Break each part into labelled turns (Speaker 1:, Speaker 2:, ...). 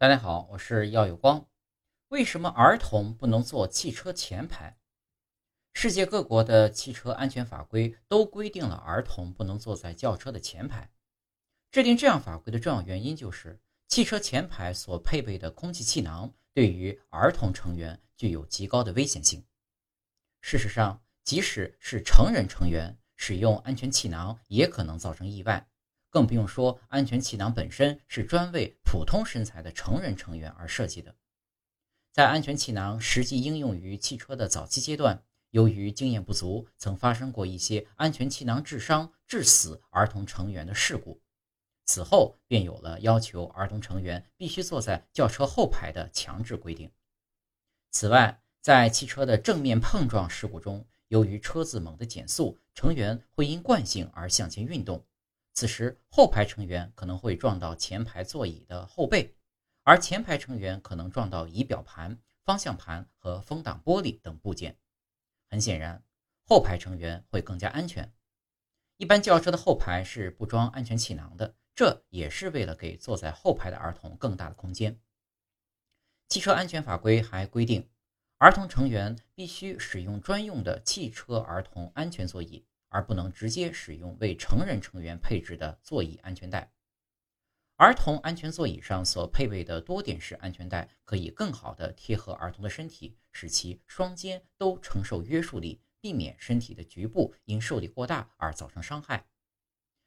Speaker 1: 大家好，我是耀有光。为什么儿童不能坐汽车前排？世界各国的汽车安全法规都规定了儿童不能坐在轿车的前排。制定这样法规的重要原因就是，汽车前排所配备的空气气囊对于儿童成员具有极高的危险性。事实上，即使是成人成员使用安全气囊，也可能造成意外。更不用说，安全气囊本身是专为普通身材的成人成员而设计的。在安全气囊实际应用于汽车的早期阶段，由于经验不足，曾发生过一些安全气囊致伤、致死儿童成员的事故。此后便有了要求儿童成员必须坐在轿车后排的强制规定。此外，在汽车的正面碰撞事故中，由于车子猛地减速，成员会因惯性而向前运动。此时，后排成员可能会撞到前排座椅的后背，而前排成员可能撞到仪表盘、方向盘和风挡玻璃等部件。很显然，后排成员会更加安全。一般轿车的后排是不装安全气囊的，这也是为了给坐在后排的儿童更大的空间。汽车安全法规还规定，儿童成员必须使用专用的汽车儿童安全座椅。而不能直接使用为成人成员配置的座椅安全带。儿童安全座椅上所配备的多点式安全带，可以更好地贴合儿童的身体，使其双肩都承受约束力，避免身体的局部因受力过大而造成伤害。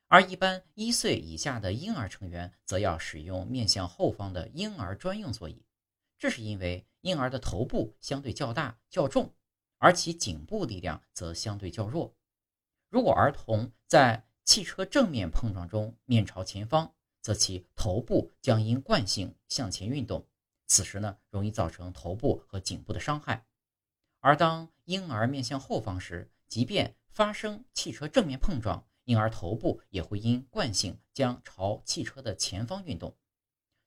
Speaker 1: 而一般一岁以下的婴儿成员，则要使用面向后方的婴儿专用座椅，这是因为婴儿的头部相对较大较重，而其颈部力量则相对较弱。如果儿童在汽车正面碰撞中面朝前方，则其头部将因惯性向前运动，此时呢容易造成头部和颈部的伤害。而当婴儿面向后方时，即便发生汽车正面碰撞，婴儿头部也会因惯性将朝汽车的前方运动，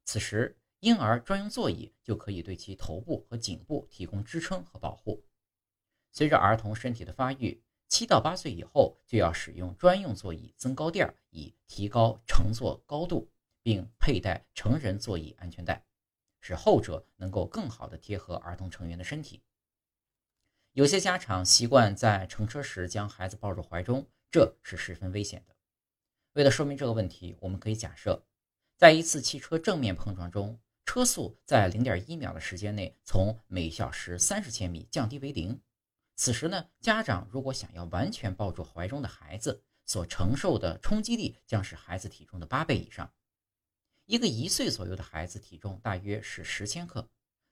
Speaker 1: 此时婴儿专用座椅就可以对其头部和颈部提供支撑和保护。随着儿童身体的发育。七到八岁以后就要使用专用座椅增高垫，以提高乘坐高度，并佩戴成人座椅安全带，使后者能够更好地贴合儿童成员的身体。有些家长习惯在乘车时将孩子抱入怀中，这是十分危险的。为了说明这个问题，我们可以假设，在一次汽车正面碰撞中，车速在零点一秒的时间内从每小时三十千米降低为零。此时呢，家长如果想要完全抱住怀中的孩子，所承受的冲击力将是孩子体重的八倍以上。一个一岁左右的孩子体重大约是十千克。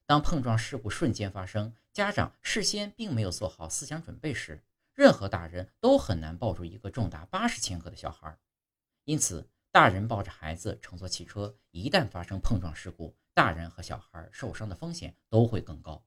Speaker 1: 当碰撞事故瞬间发生，家长事先并没有做好思想准备时，任何大人都很难抱住一个重达八十千克的小孩。因此，大人抱着孩子乘坐汽车，一旦发生碰撞事故，大人和小孩受伤的风险都会更高。